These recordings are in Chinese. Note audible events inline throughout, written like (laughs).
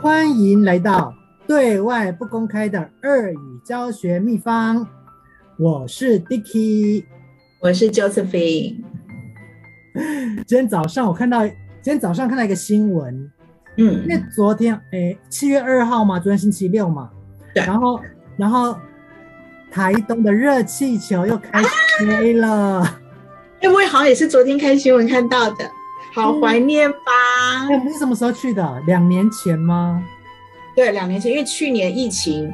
欢迎来到对外不公开的二语教学秘方。我是 Dicky，我是 Josephine。今天早上我看到，今天早上看到一个新闻，嗯，因为昨天诶七月二号嘛，昨天星期六嘛，对，然后然后台东的热气球又开始飞了。哎、啊，我也好像也是昨天看新闻看到的。好怀念吧！我们是什么时候去的？两年前吗？对，两年前，因为去年疫情，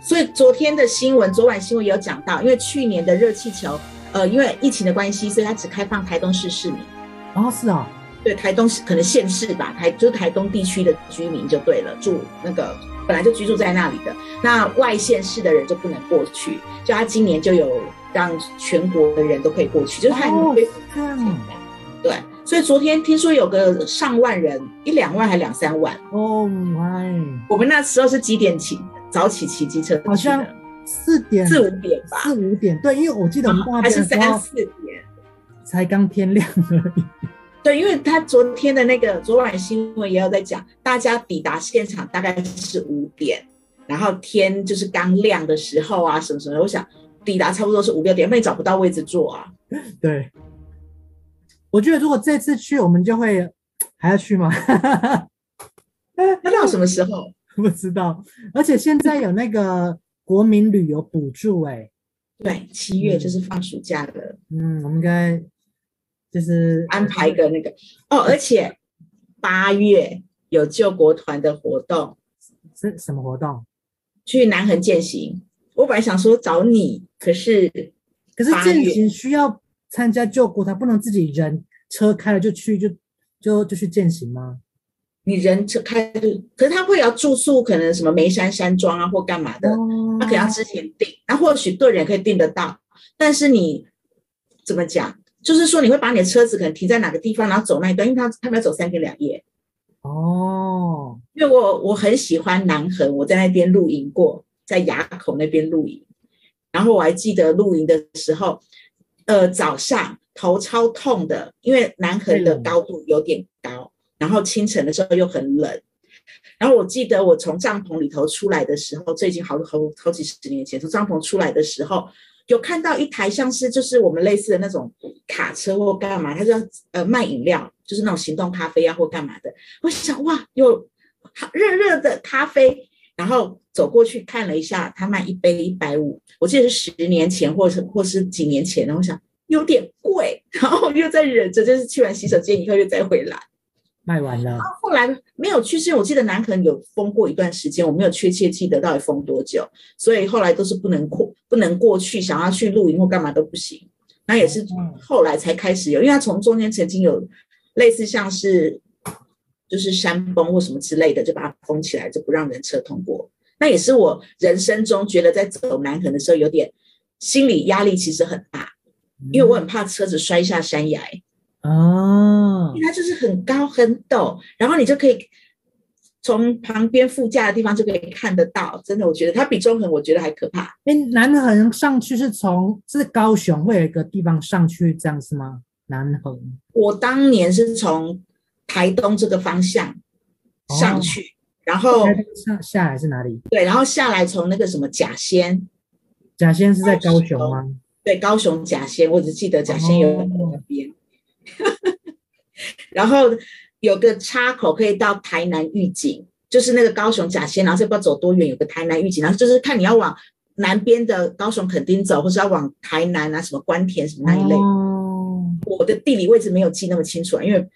所以昨天的新闻，昨晚新闻也有讲到，因为去年的热气球，呃，因为疫情的关系，所以它只开放台东市市民。哦，是啊，对，台东市可能县市吧，台就是台东地区的居民就对了，住那个本来就居住在那里的，那外县市的人就不能过去。就他今年就有让全国的人都可以过去，就是他已经恢复这样，对。所以昨天听说有个上万人，一两万还两三万哦，my！我们那时候是几点起？早起骑机车，好像四点四五点吧，四五点。对，因为我记得我们还是三四点，才刚天亮而已。对，因为他昨天的那个昨晚新闻也有在讲，大家抵达现场大概是五点，然后天就是刚亮的时候啊，什么什么。我想抵达差不多是五六点，因为找不到位置坐啊。对。我觉得如果这次去，我们就会还要去吗？(laughs) 那到什么时候？(laughs) 不知道。而且现在有那个国民旅游补助，哎，对，七月就是放暑假了。嗯，我们应该就是安排一个那个哦。而且八月有救国团的活动，是什么活动？去南横践行。我本来想说找你，可是可是践行需要。参加救国他不能自己人车开了就去就就就去践行吗？你人车开，可是他会要住宿，可能什么梅山山庄啊或干嘛的，哦、他可能要之前订，那或许个人可以订得到，但是你怎么讲？就是说你会把你的车子可能停在哪个地方，然后走那一段，因为他他们要走三天两夜。哦，因为我我很喜欢南横，我在那边露营过，在垭口那边露营，然后我还记得露营的时候。呃，早上头超痛的，因为南横的高度有点高，然后清晨的时候又很冷。然后我记得我从帐篷里头出来的时候，这已经好好好几十年前，从帐篷出来的时候，有看到一台像是就是我们类似的那种卡车或干嘛，它就呃卖饮料，就是那种行动咖啡啊或干嘛的。我想哇，有热热的咖啡。然后走过去看了一下，他卖一杯一百五，我记得是十年前，或是或是几年前。然后我想有点贵，然后又在忍着，就是去完洗手间以后又再回来，卖完了。后来没有去，是因为我记得南横有封过一段时间，我没有确切记得到底封多久，所以后来都是不能过，不能过去，想要去露营或干嘛都不行。那也是后来才开始有，因为他从中间曾经有类似像是。就是山崩或什么之类的，就把它封起来，就不让人车通过。那也是我人生中觉得在走南横的时候，有点心理压力，其实很大，因为我很怕车子摔下山崖。哦，因为它就是很高很陡，然后你就可以从旁边副驾的地方就可以看得到。真的，我觉得它比中横我觉得还可怕。哎，南横上去是从是高雄会有一个地方上去这样子吗？南横，我当年是从。台东这个方向上去，哦、然后下下来是哪里？对，然后下来从那个什么甲仙，甲仙是在高雄吗？对，高雄甲仙，我只记得甲仙有个那边，哦、(laughs) 然后有个插口可以到台南玉井，就是那个高雄甲仙，然后这不知道走多远，有个台南玉井，然后就是看你要往南边的高雄垦丁走，或是要往台南啊什么关田什么那一类。哦，我的地理位置没有记那么清楚啊，因为。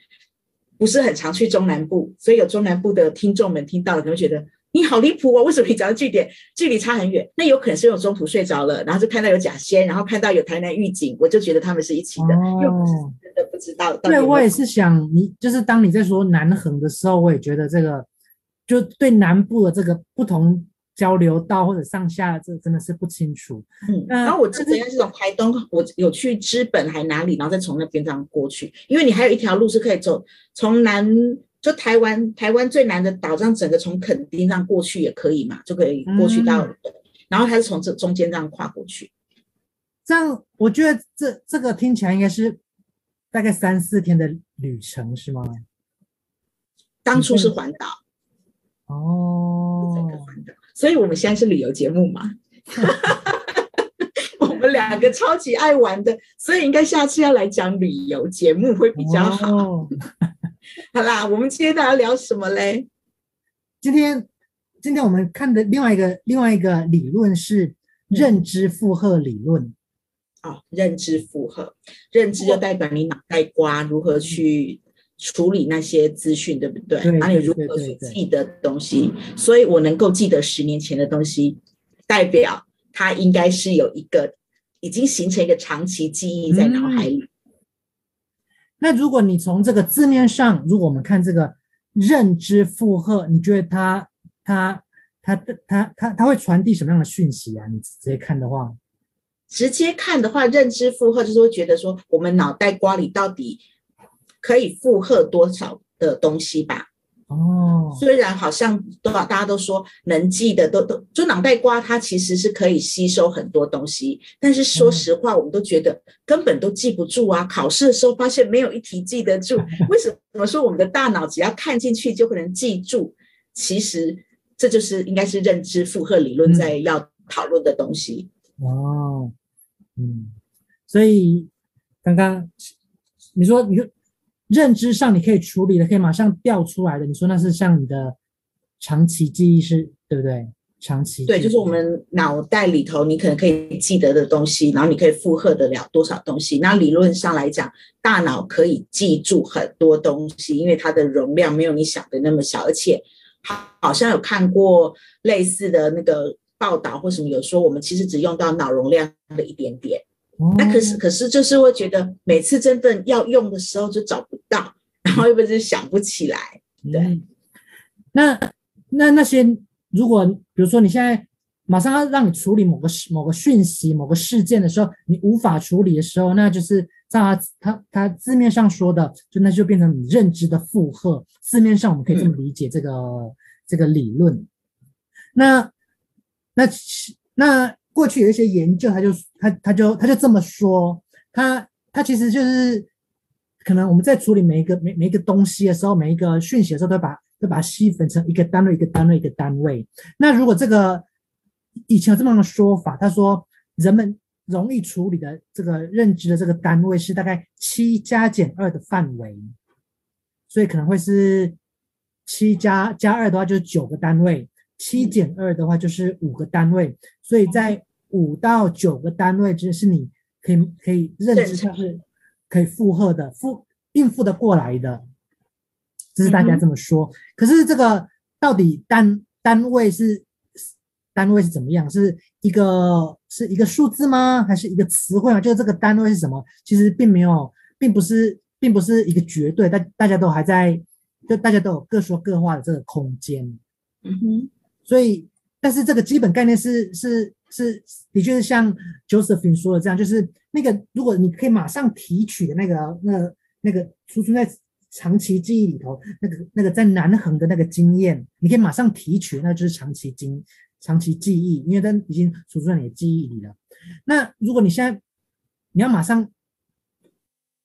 不是很常去中南部，所以有中南部的听众们听到了，可能会觉得你好离谱哦，为什么你找的据点距离差很远？那有可能是因为我中途睡着了，然后就看到有假仙，然后看到有台南预警，我就觉得他们是一起的，哦、又不是真的不知道。对，我也是想你，就是当你在说南横的时候，我也觉得这个就对南部的这个不同。交流道或者上下，这真的是不清楚。嗯，然后我之前是从台东，我有去知本还哪里，然后再从那边这样过去。因为你还有一条路是可以走，从南就台湾台湾最南的岛，这样整个从垦丁这样过去也可以嘛，就可以过去到。嗯、然后它是从这中间这样跨过去。这样我觉得这这个听起来应该是大概三四天的旅程，是吗？当初是环岛。哦。所以我们现在是旅游节目嘛。(laughs) 我们两个超级爱玩的，所以应该下次要来讲旅游节目会比较好。哦、(laughs) 好啦，我们今天大家聊什么嘞？今天，今天我们看的另外一个另外一个理论是认知负荷理论。嗯、哦，认知负荷，认知就代表你脑袋瓜如何去处理那些资讯，对不对？对，然后你如何去记得东西？所以我能够记得十年前的东西，代表它应该是有一个已经形成一个长期记忆在脑海里。嗯、那如果你从这个字面上，如果我们看这个。认知负荷，你觉得它它它它它它会传递什么样的讯息啊？你直接看的话，直接看的话，认知负荷就是会觉得说，我们脑袋瓜里到底可以负荷多少的东西吧。哦，虽然好像都大家都说能记的都都，就脑袋瓜它其实是可以吸收很多东西，但是说实话，我们都觉得根本都记不住啊。考试的时候发现没有一题记得住，(laughs) 为什么说我们的大脑只要看进去就可能记住？其实这就是应该是认知负荷理论在要讨论的东西。哦，嗯，所以刚刚你说你就。认知上你可以处理的，可以马上调出来的。你说那是像你的长期记忆是，对不对？长期对，就是我们脑袋里头你可能可以记得的东西，然后你可以负荷得了多少东西。那理论上来讲，大脑可以记住很多东西，因为它的容量没有你想的那么小，而且好好像有看过类似的那个报道或什么，有说我们其实只用到脑容量的一点点。那可是，可是就是会觉得每次真正要用的时候就找不到，然后又不是想不起来。对，嗯、那那那些如果比如说你现在马上要让你处理某个某个讯息、某个事件的时候，你无法处理的时候，那就是照他他他字面上说的，就那就变成你认知的负荷。字面上我们可以这么理解这个、嗯、这个理论。那那那。过去有一些研究，他就他他就他就这么说，他他其实就是可能我们在处理每一个每每一个东西的时候，每一个讯息的时候，都把都把它细分成一个单位一个单位一个单位。那如果这个以前有这么样的说法，他说人们容易处理的这个认知的这个单位是大概七加减二的范围，所以可能会是七加加二的话就是九个单位，七减二的话就是五个单位，所以在五到九个单位，就是你可以可以认知上是可以负荷的，负应付的过来的，这是大家这么说。嗯、可是这个到底单单位是单位是怎么样？是一个是一个数字吗？还是一个词汇吗？就是这个单位是什么？其实并没有，并不是，并不是一个绝对，大大家都还在，就大家都有各说各话的这个空间。嗯哼，所以，但是这个基本概念是是。是，的确是像 Josephine 说的这样，就是那个如果你可以马上提取的那个、那、那个储存在长期记忆里头，那个、那个在南横的那个经验，你可以马上提取，那就是长期经、长期记忆，因为它已经储存在你的记忆里了。那如果你现在你要马上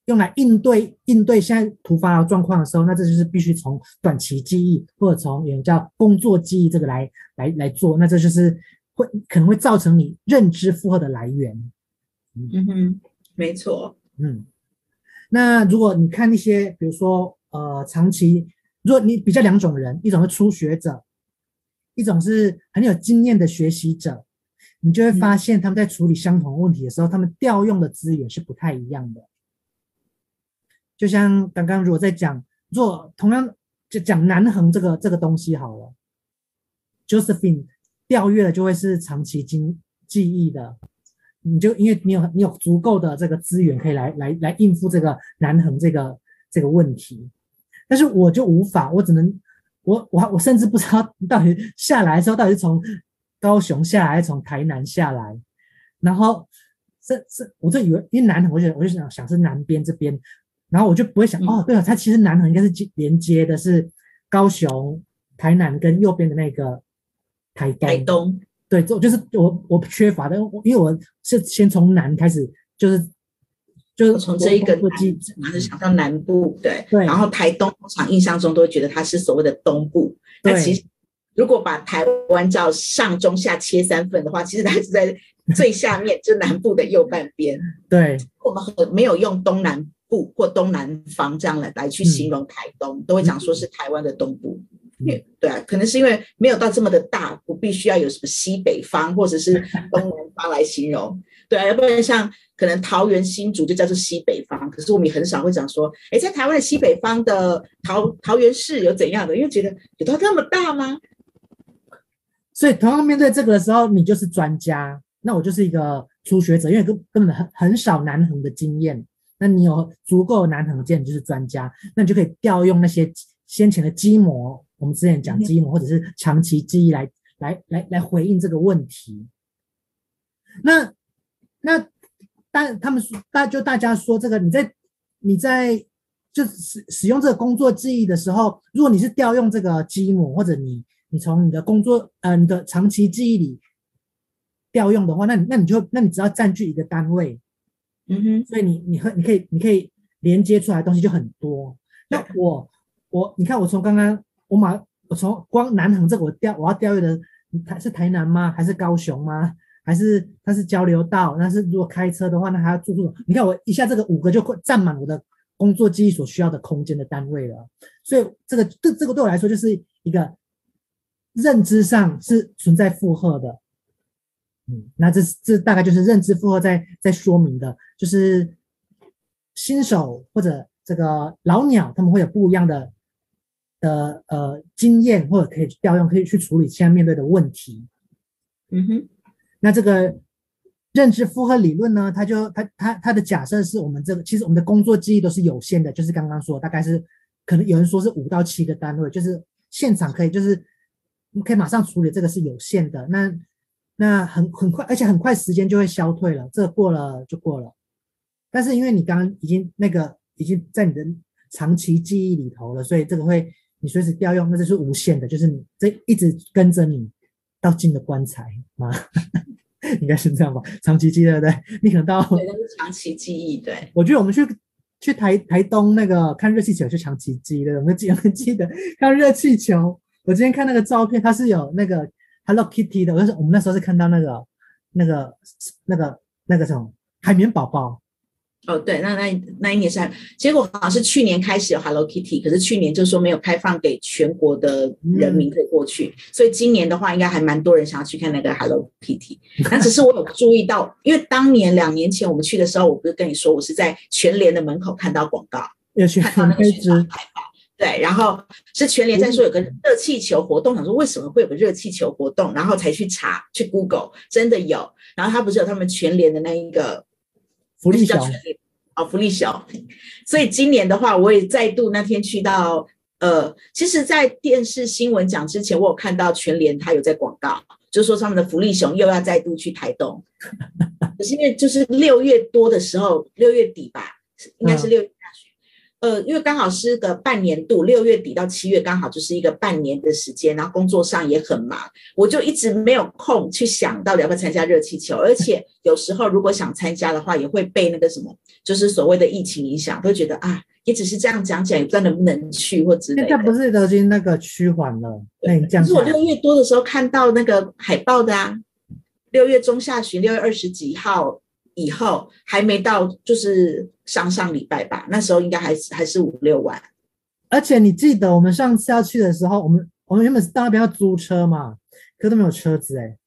用来应对应对现在突发状况的时候，那这就是必须从短期记忆或者从有人叫工作记忆这个来来来做，那这就是。会可能会造成你认知负荷的来源，嗯。哼，没错，嗯，那如果你看一些，比如说呃，长期，如果你比较两种人，一种是初学者，一种是很有经验的学习者，你就会发现他们在处理相同问题的时候，嗯、他们调用的资源是不太一样的。就像刚刚如果在讲，若同样就讲南横这个这个东西好了，Josephine。调阅的就会是长期经记忆的，你就因为你有你有足够的这个资源可以来来来应付这个南横这个这个问题，但是我就无法，我只能我我我甚至不知道到底下来的时候到底是从高雄下来还是从台南下来，然后这这我就以为因为南横，我就我就想想是南边这边，然后我就不会想、嗯、哦，对了，它其实南横应该是连接的是高雄、台南跟右边的那个。台东，台东，对，就就是我我缺乏的，因为我是先从南开始，就是就是从这一个南，还是想到南部，对，对，然后台东通常印象中都会觉得它是所谓的东部，对，那其实如果把台湾照上中下切三份的话，其实它是在最下面，就南部的右半边。(laughs) 对，我们很没有用东南部或东南方这样来来去形容台东，嗯、都会讲说是台湾的东部。对啊，可能是因为没有到这么的大，不必须要有什么西北方或者是东南方来形容。(laughs) 对啊，要不然像可能桃园新竹就叫做西北方，可是我们很少会讲说，哎，在台湾的西北方的桃桃园市有怎样的？因为觉得有到这么大吗？所以同样面对这个的时候，你就是专家，那我就是一个初学者，因为根根本很很少南横的经验。那你有足够南横的经验，你就是专家，那你就可以调用那些先前的基模，我们之前讲基模或者是长期记忆来来来来回应这个问题。那那但他们说大就大家说这个你在你在就使使用这个工作记忆的时候，如果你是调用这个基模或者你。你从你的工作，呃，你的长期记忆里调用的话，那你那你就那你只要占据一个单位，嗯哼，所以你你和你可以你可以连接出来的东西就很多。那我我你看我从刚刚我马我从光南横这个我调我要调用的台是台南吗？还是高雄吗？还是它是交流道？那是如果开车的话，那还要住宿。你看我一下这个五个就占满我的工作记忆所需要的空间的单位了。所以这个这这个对我来说就是一个。认知上是存在负荷的，嗯，那这这大概就是认知负荷在在说明的，就是新手或者这个老鸟他们会有不一样的的呃经验，或者可以调用，可以去处理现在面对的问题。嗯哼，那这个认知负荷理论呢，它就它它它的假设是我们这个其实我们的工作记忆都是有限的，就是刚刚说大概是可能有人说是五到七个单位，就是现场可以就是。你可以马上处理这个是有限的，那那很很快，而且很快时间就会消退了，这个过了就过了。但是因为你刚刚已经那个已经在你的长期记忆里头了，所以这个会你随时调用，那就是无限的，就是你这一直跟着你到进了棺材啊，(laughs) 应该是这样吧？长期记忆对不对？你可能到对，那是长期记忆。对，我觉得我们去去台台东那个看热气球，是长期记忆的，我们记我们记得看热气球。我今天看那个照片，它是有那个 Hello Kitty 的。我是我们那时候是看到那个、那个、那个、那个什么海绵宝宝。哦，对，那那那一年是，结果好像是去年开始有 Hello Kitty，可是去年就是说没有开放给全国的人民可以过去，嗯、所以今年的话应该还蛮多人想要去看那个 Hello Kitty。那只是我有注意到，因为当年两年前我们去的时候，我不是跟你说我是在全联的门口看到广告，看到那个宣传海报。对，然后是全联在说有个热气球活动，想说为什么会有个热气球活动，然后才去查去 Google，真的有。然后他不是有他们全联的那一个福利小哦，福利小。所以今年的话，我也再度那天去到呃，其实，在电视新闻讲之前，我有看到全联他有在广告，就说他们的福利熊又要再度去台东。(laughs) 可是因为就是六月多的时候，六月底吧，应该是六月。呃，因为刚好是个半年度，六月底到七月刚好就是一个半年的时间，然后工作上也很忙，我就一直没有空去想到底要不要参加热气球，而且有时候如果想参加的话，也会被那个什么，就是所谓的疫情影响，会觉得啊，也只是这样讲讲，也不知道能不能去或之类的。现在不是都已经那个趋缓了？那你这样。可是我六月多的时候看到那个海报的啊，六月中下旬，六月二十几号。以后还没到，就是上上礼拜吧，那时候应该还是还是五六万。而且你记得我们上次要去的时候，我们我们原本是到那边要租车嘛，可都没有车子哎、欸，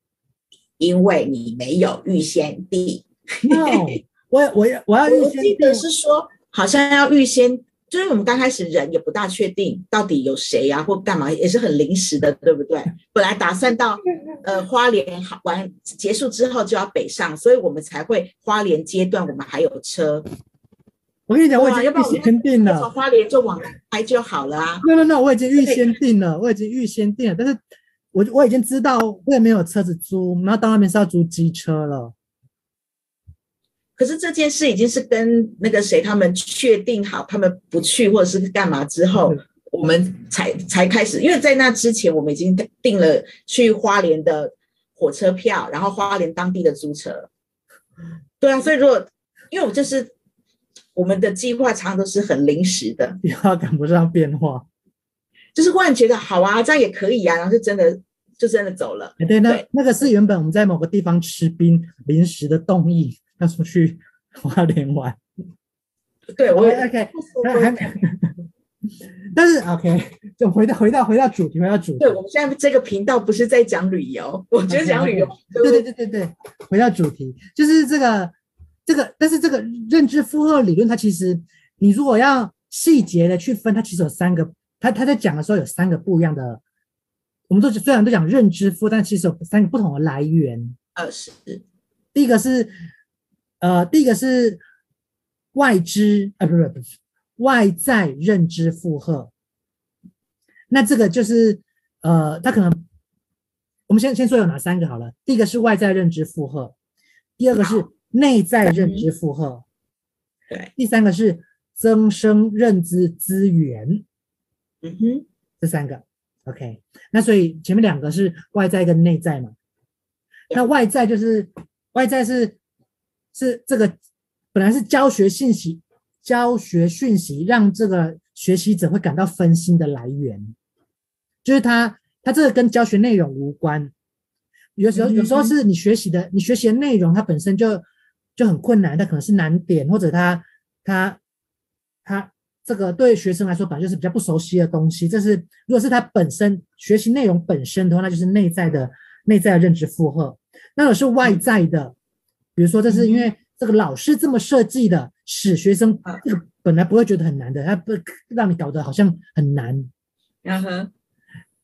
因为你没有预先订。no, 我我我要预先记得是说好像要预先。就是我们刚开始人也不大确定到底有谁呀、啊，或干嘛，也是很临时的，对不对？(laughs) 本来打算到呃花莲好玩结束之后就要北上，所以我们才会花莲阶段我们还有车。我跟你讲，我已经预先订了，从花莲就往开就好了啊。那那那我已经预先订了，我已经预先订了，但是我我已经知道我也没有车子租，然后到那边是要租机车了。可是这件事已经是跟那个谁他们确定好，他们不去或者是干嘛之后，我们才才开始。因为在那之前，我们已经订了去花莲的火车票，然后花莲当地的租车。对啊，所以如果因为我就是我们的计划常常都是很临时的，(laughs) 计划赶不上变化。就是忽然觉得好啊，这样也可以啊，然后就真的就真的走了。哎，对，那那个是原本我们在某个地方吃冰临时的动议，要出去花莲玩。对，我 OK，但是 OK，就回到回到回到主题，回到主题。对，我们现在这个频道不是在讲旅游，我觉得讲旅游。对对对对对，回到主题，就是这个这个，但是这个认知负荷理论，它其实你如果要细节的去分，它其实有三个，它它在讲的时候有三个不一样的。我们都虽然都讲认知负，但其实有三个不同的来源。呃，是。第一个是呃，第一个是外知啊，不是不是。外在认知负荷，那这个就是呃，它可能我们先先说有哪三个好了。第一个是外在认知负荷，第二个是内在认知负荷，对，第三个是增生认知资源。嗯哼，这三个 OK。那所以前面两个是外在跟内在嘛？那外在就是外在是是这个本来是教学信息。教学讯息让这个学习者会感到分心的来源，就是他他这个跟教学内容无关。有时候有时候是你学习的你学习的内容它本身就就很困难，它可能是难点，或者它它它这个对学生来说本来就是比较不熟悉的东西。这是如果是他本身学习内容本身的话，那就是内在的内在的认知负荷。那如果是外在的，比如说这是因为这个老师这么设计的。使学生这个本来不会觉得很难的，他不让你搞得好像很难，然后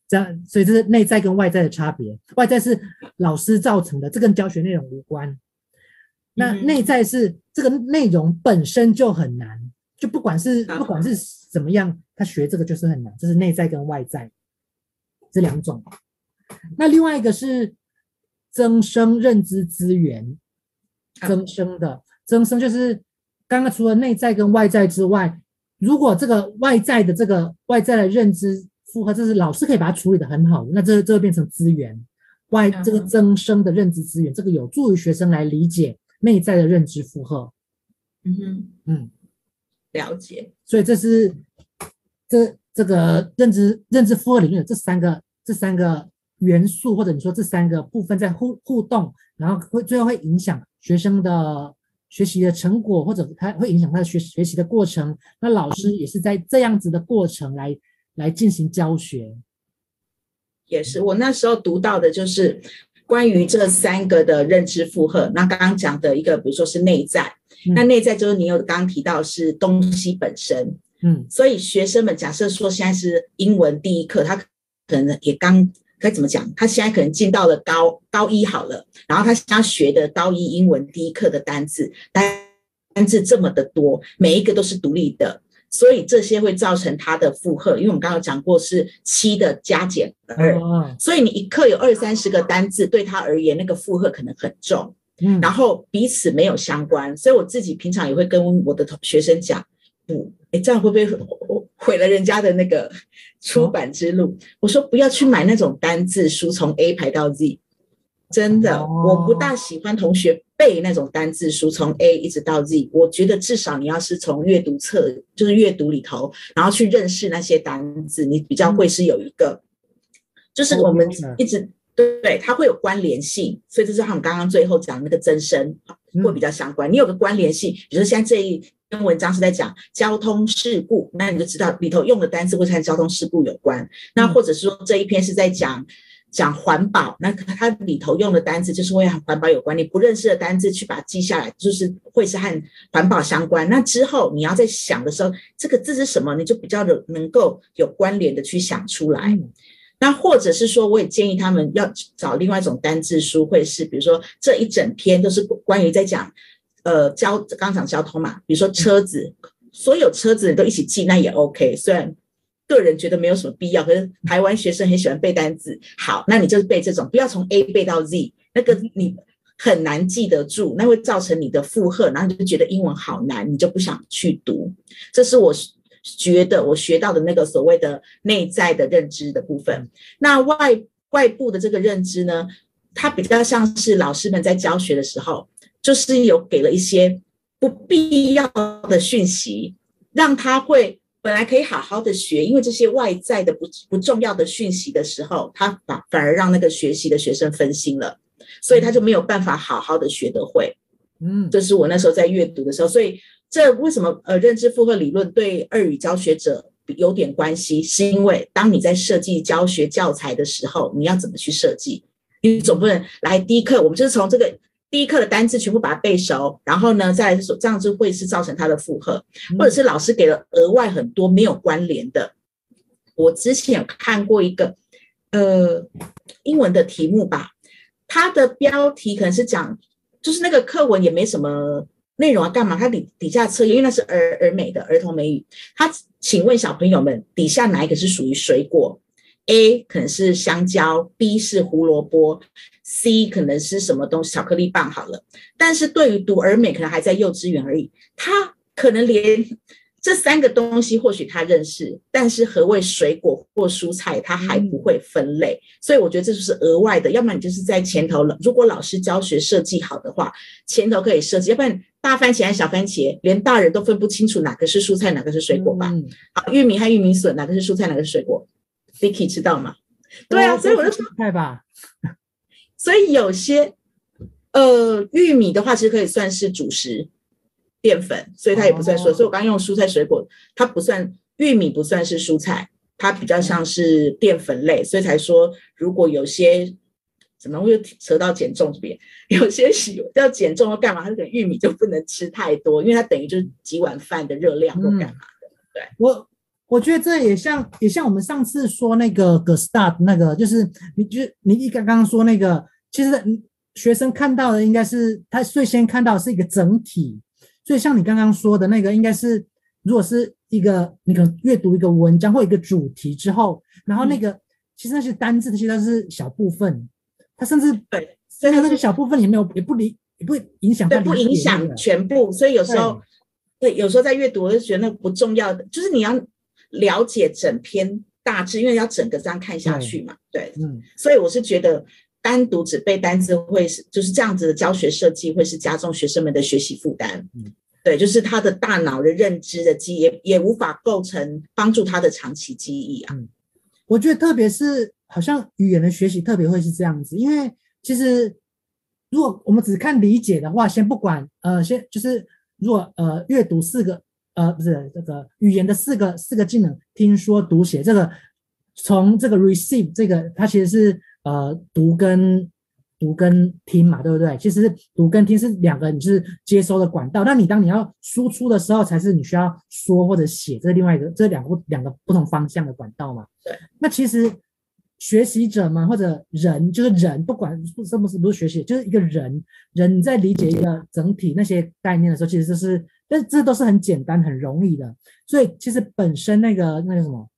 这样，所以这是内在跟外在的差别。外在是老师造成的，这跟教学内容无关。那内在是这个内容本身就很难，就不管是不管是怎么样，他学这个就是很难。这是内在跟外在这两种。那另外一个是增生认知资源，增生的增生就是。刚刚除了内在跟外在之外，如果这个外在的这个外在的认知负荷，这是老师可以把它处理的很好，那这这会变成资源，外这个增生的认知资源，这个有助于学生来理解内在的认知负荷。嗯哼，嗯，了解。所以这是这这个认知认知负荷里面的这三个这三个元素，或者你说这三个部分在互互动，然后会最后会影响学生的。学习的成果，或者他会影响他的学学习的过程。那老师也是在这样子的过程来来进行教学。也是，我那时候读到的就是关于这三个的认知负荷。那刚刚讲的一个，比如说是内在，嗯、那内在就是你有刚刚提到是东西本身。嗯，所以学生们假设说现在是英文第一课，他可能也刚。该怎么讲？他现在可能进到了高高一好了，然后他现在学的高一英文第一课的单字，单单字这么的多，每一个都是独立的，所以这些会造成他的负荷。因为我们刚刚讲过是七的加减二，所以你一课有二三十个单字，对他而言那个负荷可能很重，嗯，然后彼此没有相关，所以我自己平常也会跟我的同学生讲，不，哎，这样会不会？毁了人家的那个出版之路。我说不要去买那种单字书，从 A 排到 Z。真的，我不大喜欢同学背那种单字书，从 A 一直到 Z。我觉得至少你要是从阅读册，就是阅读里头，然后去认识那些单字，你比较会是有一个，就是我们一直对对，它会有关联性。所以这是他们刚刚最后讲那个增生会比较相关。你有个关联性，比如说现在这一。篇文章是在讲交通事故，那你就知道里头用的单词会和交通事故有关。那或者是说这一篇是在讲讲环保，那它里头用的单词就是会和环保有关。你不认识的单字去把它记下来，就是会是和环保相关。那之后你要在想的时候，这个字是什么，你就比较的能够有关联的去想出来。那或者是说，我也建议他们要找另外一种单字书，会是比如说这一整篇都是关于在讲。呃，交刚讲交通嘛，比如说车子，所有车子都一起记，那也 OK。虽然个人觉得没有什么必要，可是台湾学生很喜欢背单词。好，那你就是背这种，不要从 A 背到 Z，那个你很难记得住，那会造成你的负荷，然后你就觉得英文好难，你就不想去读。这是我觉得我学到的那个所谓的内在的认知的部分。那外外部的这个认知呢，它比较像是老师们在教学的时候。就是有给了一些不必要的讯息，让他会本来可以好好的学，因为这些外在的不不重要的讯息的时候，他反反而让那个学习的学生分心了，所以他就没有办法好好的学得会。嗯，这是我那时候在阅读的时候，所以这为什么呃认知负荷理论对二语教学者有点关系，是因为当你在设计教学教材的时候，你要怎么去设计？你总不能来第一课，我们就是从这个。第一课的单字全部把它背熟，然后呢，再来说这样子会是造成他的负荷，或者是老师给了额外很多没有关联的。我之前有看过一个呃英文的题目吧，它的标题可能是讲，就是那个课文也没什么内容啊，干嘛？它底底下测验，因为那是儿儿美的儿童美语，它请问小朋友们，底下哪一个是属于水果？A 可能是香蕉，B 是胡萝卜，C 可能是什么东西，巧克力棒好了。但是对于读儿美，可能还在幼稚园而已，他可能连这三个东西或许他认识，但是何谓水果或蔬菜，他还不会分类。所以我觉得这就是额外的，要不然你就是在前头了。如果老师教学设计好的话，前头可以设计，要不然大番茄和小番茄，连大人都分不清楚哪个是蔬菜，哪个是水果吧？好，玉米和玉米笋，哪个是蔬菜，哪个是水果？Vicky 知道吗？对啊，所以我就说，菜吧。(laughs) 所以有些呃玉米的话，其实可以算是主食淀粉，所以它也不算说。哦、所以我刚刚用蔬菜水果，它不算玉米，不算是蔬菜，它比较像是淀粉类，所以才说如果有些怎么又扯到减重这边，有些是要减重要干嘛？它这个玉米就不能吃太多，因为它等于就是几碗饭的热量或干嘛的。嗯、对我。我觉得这也像，也像我们上次说那个 Gestalt 那个，就是你就你一刚刚说那个，其实学生看到的应该是他最先看到的是一个整体，所以像你刚刚说的那个，应该是如果是一个你可能阅读一个文章或一个主题之后，然后那个、嗯、其实那些单字这些都是小部分，它甚至对，所以那个小部分也没有也不理也不影响，对，不影响全部，所以有时候对，对，有时候在阅读我就觉得那个不重要的，就是你要。了解整篇大致，因为要整个这样看下去嘛，对，对嗯，所以我是觉得单独只背单词会是就是这样子的教学设计会是加重学生们的学习负担，嗯，对，就是他的大脑的认知的记忆也也无法构成帮助他的长期记忆啊。嗯，我觉得特别是好像语言的学习特别会是这样子，因为其实如果我们只看理解的话，先不管呃，先就是如果呃阅读四个。呃，不是这个语言的四个四个技能，听说读写这个，从这个 receive 这个，它其实是呃读跟读跟听嘛，对不对？其实读跟听是两个你是接收的管道，那你当你要输出的时候，才是你需要说或者写这另外一个这两个两个不同方向的管道嘛。对。那其实学习者嘛，或者人就是人，不管是不是不是学习，就是一个人人在理解一个整体那些概念的时候，其实就是。但这都是很简单、很容易的，所以其实本身那个那个什么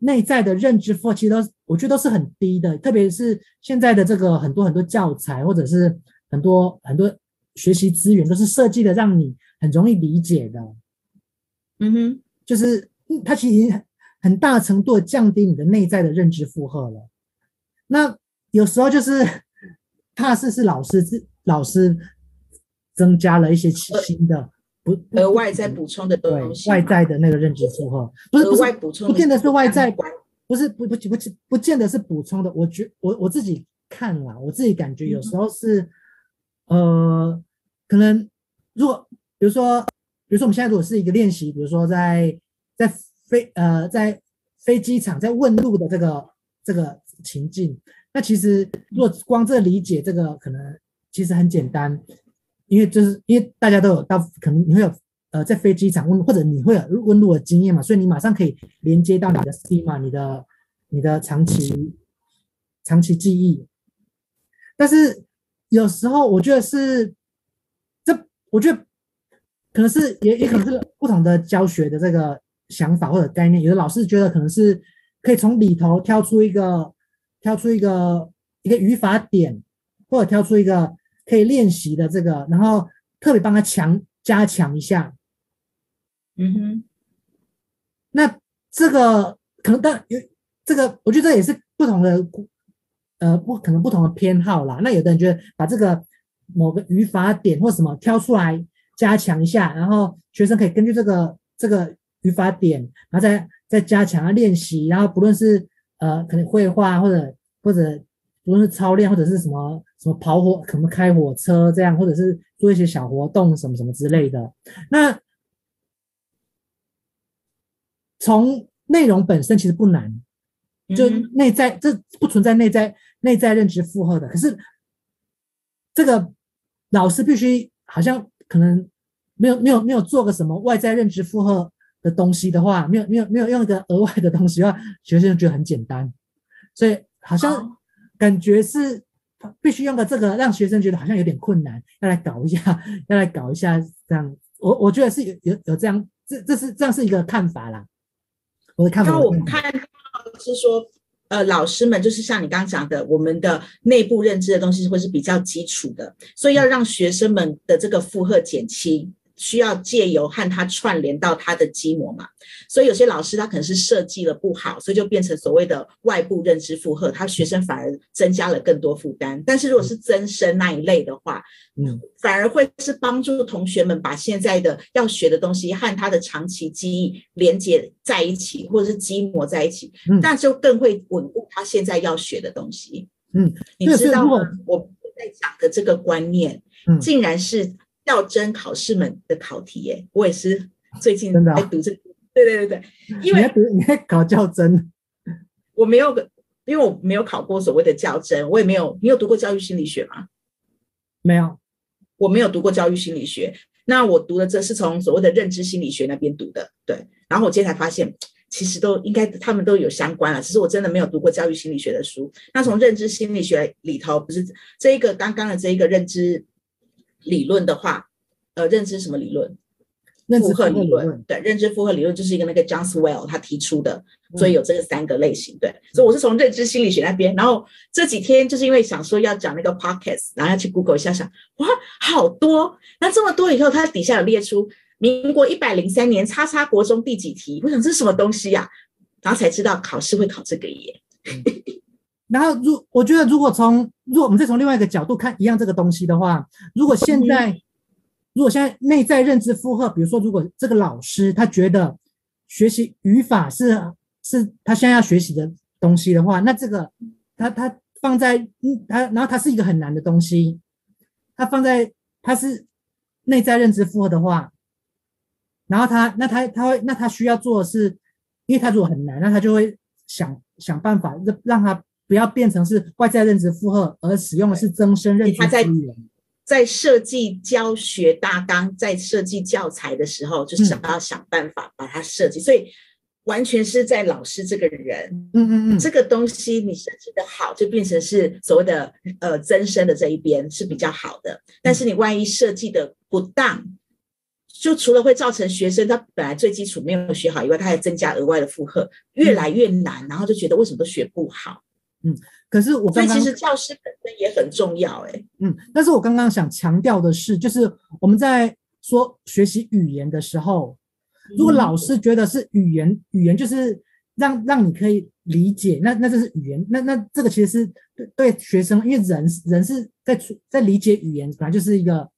内在的认知负荷，其实都我觉得都是很低的。特别是现在的这个很多很多教材，或者是很多很多学习资源，都是设计的让你很容易理解的。嗯哼，就是它其实很大程度的降低你的内在的认知负荷了。那有时候就是怕是是老师是老师增加了一些新的。不 (laughs) 额外再补充的东西，外在的那个认知负荷，不是额外补充，不见得是外在，不是不不不不不见得是补充的。我觉我我自己看了，我自己感觉有时候是，呃，可能如果比如说，比如说我们现在如果是一个练习，比如说在在飞呃在飞机场在问路的这个这个情境，那其实如果光这理解这个，可能其实很简单。因为就是因为大家都有到，可能你会有呃在飞机场问，或者你会有问路的经验嘛，所以你马上可以连接到你的 C 嘛你的你的长期长期记忆。但是有时候我觉得是，这我觉得可能是也也可能是不同的教学的这个想法或者概念。有的老师觉得可能是可以从里头挑出一个挑出一个一个语法点，或者挑出一个。可以练习的这个，然后特别帮他强加强一下。嗯哼，那这个可能但有这个，我觉得这也是不同的，呃，不可能不同的偏好啦。那有的人觉得把这个某个语法点或什么挑出来加强一下，然后学生可以根据这个这个语法点，然后再再加强啊练习，然后不论是呃可能绘画或者或者不论是操练或者是什么什么跑火，可能开火车这样，或者是做一些小活动什么什么之类的。那从内容本身其实不难，就内在这不存在内在内在认知负荷的，可是这个老师必须好像可能。没有没有没有做个什么外在认知负荷的东西的话，没有没有没有用一个额外的东西的话，学生觉得很简单，所以好像感觉是必须用个这个让学生觉得好像有点困难，要来搞一下，(laughs) 要来搞一下这样。我我觉得是有有有这样，这这是这样是一个看法啦。我的看法。那我们看到是说，呃，老师们就是像你刚刚讲的，我们的内部认知的东西会是比较基础的，所以要让学生们的这个负荷减轻。需要借由和他串联到他的基模嘛，所以有些老师他可能是设计了不好，所以就变成所谓的外部认知负荷，他学生反而增加了更多负担。但是如果是增生那一类的话，嗯，反而会是帮助同学们把现在的要学的东西和他的长期记忆连接在一起，或者是基模在一起，嗯，那就更会稳固他现在要学的东西。嗯，你知道吗？我在讲的这个观念，嗯，竟然是。校真考试们的考题耶，我也是最近在读这个，对对对对，因为你在考校真，我没有，因为我没有考过所谓的校真，我也没有，你有读过教育心理学吗？没有，我没有读过教育心理学。那我读的这是从所谓的认知心理学那边读的，对。然后我今天才发现，其实都应该他们都有相关了，只是我真的没有读过教育心理学的书。那从认知心理学里头，不是这一个刚刚的这一个认知。理论的话，呃，认知什么理论？负荷理论。对，认知负荷理论就是一个那个 John Swell 他提出的，所以有这个三个类型。对，嗯、所以我是从认知心理学那边，然后这几天就是因为想说要讲那个 podcast，然后要去 Google 一下想，想哇，好多，那这么多以后，它底下有列出民国一百零三年叉叉国中第几题，我想这是什么东西呀、啊？然后才知道考试会考这个耶。(laughs) 嗯然后，如我觉得，如果从如果我们再从另外一个角度看一样这个东西的话，如果现在，如果现在内在认知负荷，比如说，如果这个老师他觉得学习语法是是他现在要学习的东西的话，那这个他他放在嗯他，然后他是一个很难的东西，他放在他是内在认知负荷的话，然后他那他他会那他需要做的是，因为他如果很难，那他就会想想办法让让他。不要变成是外在认知负荷，而使用的是增生认知资源。在设计教学大纲、在设计教材的时候，就是想要想办法把它设计。嗯、所以完全是在老师这个人，嗯嗯嗯，这个东西你设计的好，就变成是所谓的呃增生的这一边是比较好的。但是你万一设计的不当，就除了会造成学生他本来最基础没有学好以外，他还增加额外的负荷，越来越难，然后就觉得为什么都学不好。嗯，可是我刚刚其实教师本身也很重要哎、欸。嗯，但是我刚刚想强调的是，就是我们在说学习语言的时候，如果老师觉得是语言，语言就是让让你可以理解，那那这是语言，那那这个其实是对对学生，因为人人是在在理解语言，本来就是一个，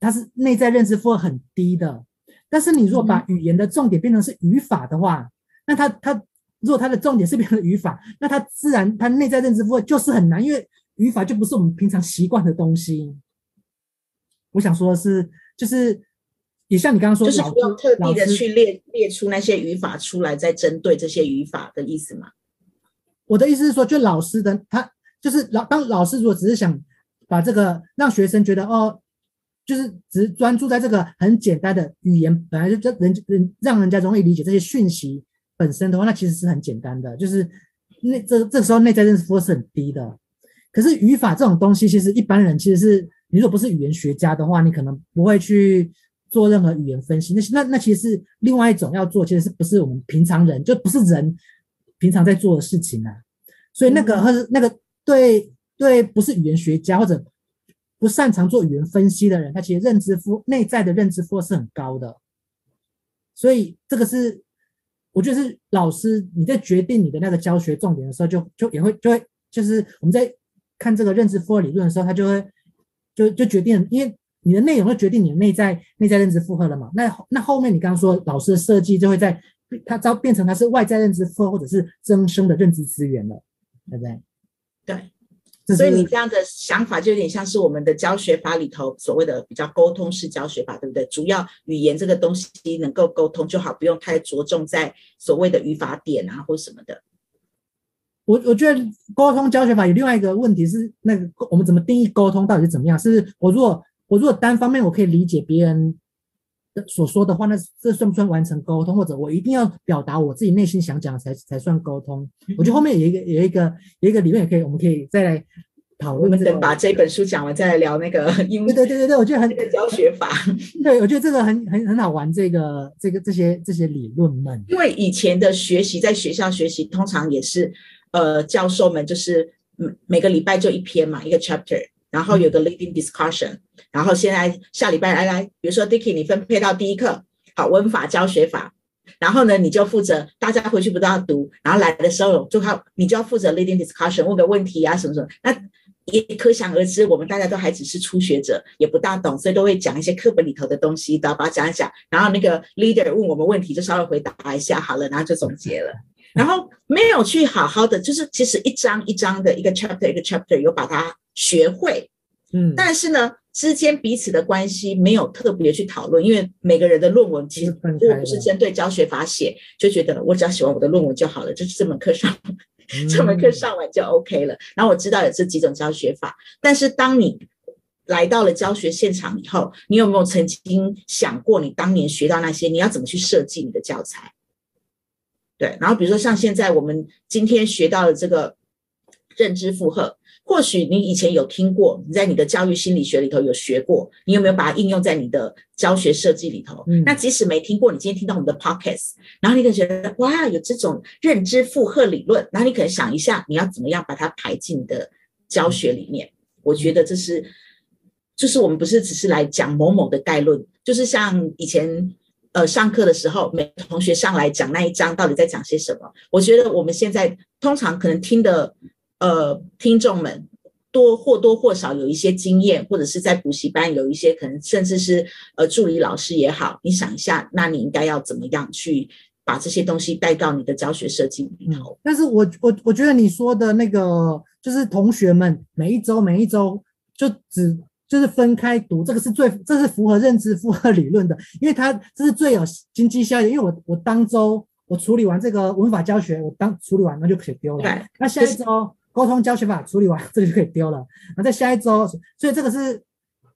他是内在认知负荷很低的。但是你如果把语言的重点变成是语法的话，那他他。如果它的重点是变成语法，(laughs) 那它自然它内在认知部分就是很难，因为语法就不是我们平常习惯的东西。我想说的是，就是也像你刚刚说，就是不用特地的去列列出那些语法出来，再针对这些语法的意思嘛？我的意思是说，就老师的他就是老当老师如果只是想把这个让学生觉得哦，就是只专注在这个很简单的语言，本来就让人人让人家容易理解这些讯息。本身的话，那其实是很简单的，就是那这这时候内在认知负荷是很低的。可是语法这种东西，其实一般人其实是，你如果不是语言学家的话，你可能不会去做任何语言分析。那那那其实是另外一种要做，其实是不是我们平常人就不是人平常在做的事情啊？所以那个和那个对对，不是语言学家或者不擅长做语言分析的人，他其实认知负内在的认知负荷是很高的。所以这个是。我觉得是老师你在决定你的那个教学重点的时候就，就也会就会就是我们在看这个认知负荷理论的时候，他就会就就决定，因为你的内容会决定你的内在内在认知负荷了嘛？那那后面你刚刚说老师的设计就会在它招变成它是外在认知负荷或者是增生的认知资源了，对不对？对。所以你这样的想法就有点像是我们的教学法里头所谓的比较沟通式教学法，对不对？主要语言这个东西能够沟通就好，不用太着重在所谓的语法点啊或什么的。我我觉得沟通教学法有另外一个问题是，那个我们怎么定义沟通到底是怎么样？是我如果我如果单方面我可以理解别人的所说的话，那这算不算完成沟通？或者我一定要表达我自己内心想讲才才算沟通？我觉得后面有一个有一个有一个理论也可以，我们可以再来讨论。我们等把这本书讲完再来聊那个英文。对对对对，我觉得很教学法。对，我觉得这个很很很好玩。这个这个这些这些理论们，因为以前的学习在学校学习，通常也是。呃，教授们就是每每个礼拜就一篇嘛，一个 chapter，然后有个 leading discussion，然后现在下礼拜来来，比如说 Dicky，你分配到第一课，好，文法教学法，然后呢，你就负责，大家回去不都要读，然后来的时候就靠你就要负责 leading discussion，问个问题啊什么什么，那也可想而知，我们大家都还只是初学者，也不大懂，所以都会讲一些课本里头的东西，都要把它讲一讲，然后那个 leader 问我们问题，就稍微回答一下好了，然后就总结了。然后没有去好好的，就是其实一章一章的一个 chapter 一个 chapter 有把它学会，嗯，但是呢，之间彼此的关系没有特别去讨论，因为每个人的论文其实如果不是针对教学法写，就觉得我只要写完我的论文就好了，(laughs) 就是这门课上，这门课上完就 OK 了。然后我知道有这几种教学法，但是当你来到了教学现场以后，你有没有曾经想过，你当年学到那些，你要怎么去设计你的教材？对，然后比如说像现在我们今天学到的这个认知负荷，或许你以前有听过，你在你的教育心理学里头有学过，你有没有把它应用在你的教学设计里头？嗯，那即使没听过，你今天听到我们的 podcast，然后你可能觉得哇，有这种认知负荷理论，然后你可能想一下，你要怎么样把它排进你的教学里面？我觉得这是，就是我们不是只是来讲某某的概论，就是像以前。呃，上课的时候，每个同学上来讲那一章到底在讲些什么？我觉得我们现在通常可能听的呃听众们多或多或少有一些经验，或者是在补习班有一些可能，甚至是呃助理老师也好。你想一下，那你应该要怎么样去把这些东西带到你的教学设计里头？但是我我我觉得你说的那个，就是同学们每一周每一周就只。就是分开读，这个是最，这是符合认知负荷理论的，因为它这是最有经济效益。因为我我当周我处理完这个文法教学，我当处理完那就可以丢了。对，那下一周沟通教学法处理完，(laughs) 这个就可以丢了。然后在下一周，所以这个是。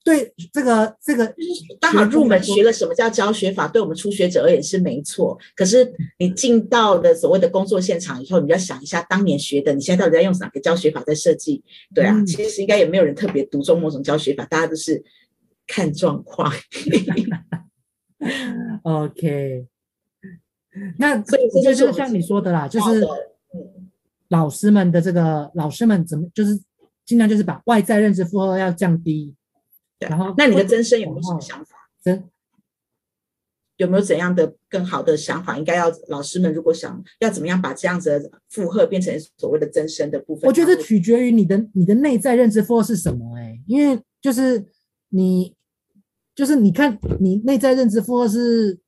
对这个这个刚好入门学了什么叫教学法，对我们初学者而言是没错。可是你进到了所谓的工作现场以后，你要想一下当年学的，你现在到底在用哪个教学法在设计？对啊，其实应该也没有人特别独中某种教学法，大家都是看状况。(laughs) OK，那所以这就是像你说的啦，就是老师们的这个老师们怎么就是尽量就是把外在认知负荷要降低。然后，那你的增生有没有什么想法？增有没有怎样的更好的想法？应该要老师们如果想要怎么样把这样子的负荷变成所谓的增生的部分？我觉得取决于你的你的内在认知负荷是什么？哎，因为就是你就是你看你内在认知负荷是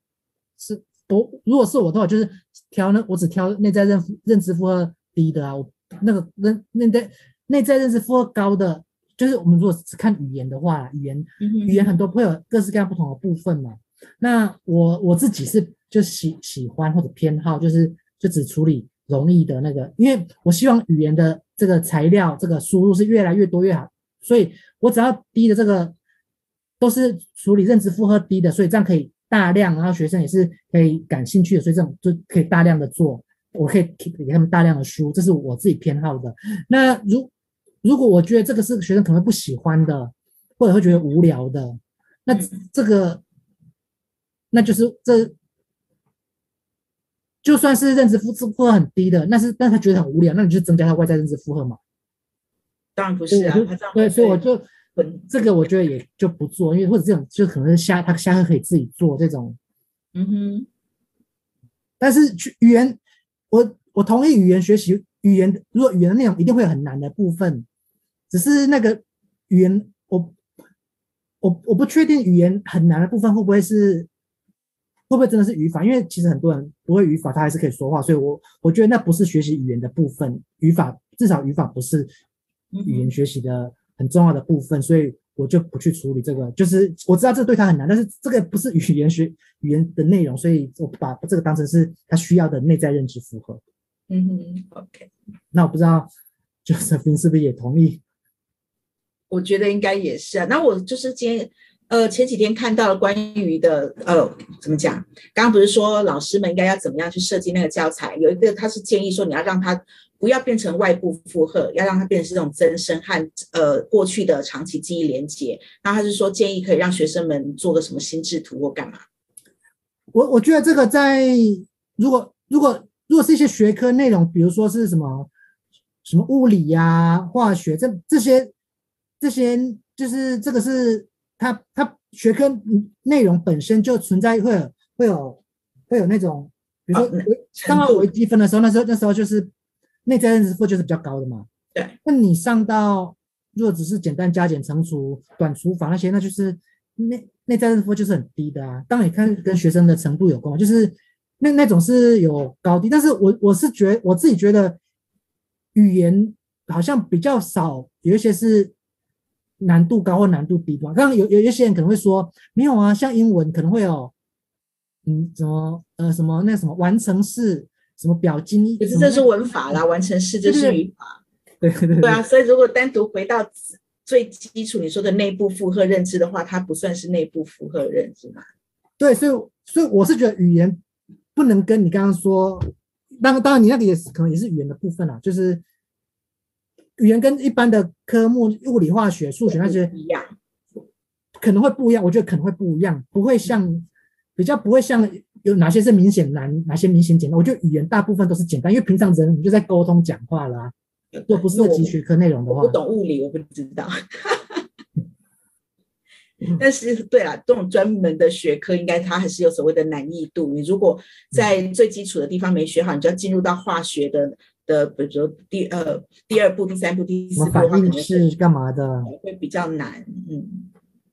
是我如果是我的话，就是挑呢我只挑内在认认知负荷低的啊，我那个认内在内在认知负荷高的。就是我们如果只看语言的话，语言语言很多会有各式各样不同的部分嘛。那我我自己是就喜喜欢或者偏好，就是就只处理容易的那个，因为我希望语言的这个材料这个输入是越来越多越好，所以我只要低的这个都是处理认知负荷低的，所以这样可以大量，然后学生也是可以感兴趣的，所以这种就可以大量的做，我可以给他们大量的书，这是我自己偏好的。那如如果我觉得这个是学生可能不喜欢的，或者会觉得无聊的，那这个，那就是这，就算是认知负荷很低的，那是但他觉得很无聊，那你就增加他外在认知负荷嘛？当然不是啊，对，所以我就这个我觉得也就不做，因为或者这种就可能是下他下课可以自己做这种，嗯哼。但是语言，我我同意语言学习语言，如果语言的内容一定会有很难的部分。只是那个语言，我我我不确定语言很难的部分会不会是会不会真的是语法，因为其实很多人不会语法，他还是可以说话，所以我我觉得那不是学习语言的部分，语法至少语法不是语言学习的很重要的部分，所以我就不去处理这个。就是我知道这对他很难，但是这个不是语言学语言的内容，所以我把这个当成是他需要的内在认知符合。嗯哼，OK。那我不知道 Josephine 是不是也同意？我觉得应该也是啊。那我就是今天呃前几天看到了关于的呃怎么讲？刚刚不是说老师们应该要怎么样去设计那个教材？有一个他是建议说你要让他不要变成外部负荷，要让它变成是这种增生和呃过去的长期记忆连接。那他是说建议可以让学生们做个什么心智图或干嘛？我我觉得这个在如果如果。如果是一些学科内容，比如说是什么什么物理呀、啊、化学这这些这些，就是这个是它它学科内容本身就存在会有会有会有那种，比如说刚刚微积分的时候，那时候那时候就是内在认知负荷就是比较高的嘛。对。那你上到如果只是简单加减乘除、短除法那些，那就是内内在认知负荷就是很低的啊。当然你看跟学生的程度有关，就是。那那种是有高低，但是我我是觉我自己觉得语言好像比较少，有一些是难度高或难度低吧。刚刚有有一些人可能会说没有啊，像英文可能会有，嗯，什么呃什么那什么完成式，什么表经，可是这是文法啦，完成式这是语法，对对对，对啊。所以如果单独回到最基础你说的内部负荷认知的话，它不算是内部负荷认知嘛？对，所以所以我是觉得语言。不能跟你刚刚说，当然当然你那个也是可能也是语言的部分啦，就是语言跟一般的科目，物理、化学、数学那些一样，可能会不一样。我觉得可能会不一样，不会像比较不会像有哪些是明显难，哪些明显简单。我觉得语言大部分都是简单，因为平常人你就在沟通讲话啦，若不是这几学科内容的话，我不懂物理，我不知道。(laughs) 但是，对啊，这种专门的学科，应该它还是有所谓的难易度。你如果在最基础的地方没学好，你就要进入到化学的的，比如说第呃第二步、第三步、第四步，反应是干嘛的？会比较难。嗯，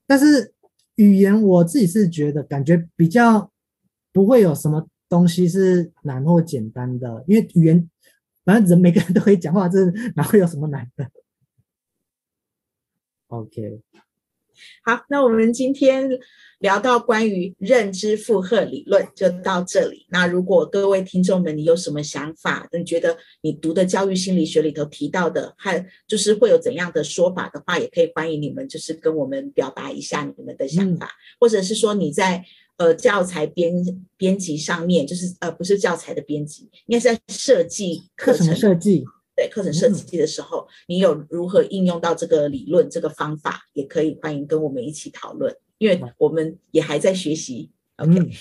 但是语言我自己是觉得感觉比较不会有什么东西是难或简单的，因为语言反正人每个人都可以讲话，这哪会有什么难的？OK。好，那我们今天聊到关于认知负荷理论就到这里。那如果各位听众们，你有什么想法？你觉得你读的教育心理学里头提到的，还就是会有怎样的说法的话，也可以欢迎你们就是跟我们表达一下你们的想法，嗯、或者是说你在呃教材编编辑上面，就是呃不是教材的编辑，应该是在设计课程设计。对课程设计的时候，嗯、你有如何应用到这个理论、这个方法，也可以欢迎跟我们一起讨论，因为我们也还在学习。嗯、OK，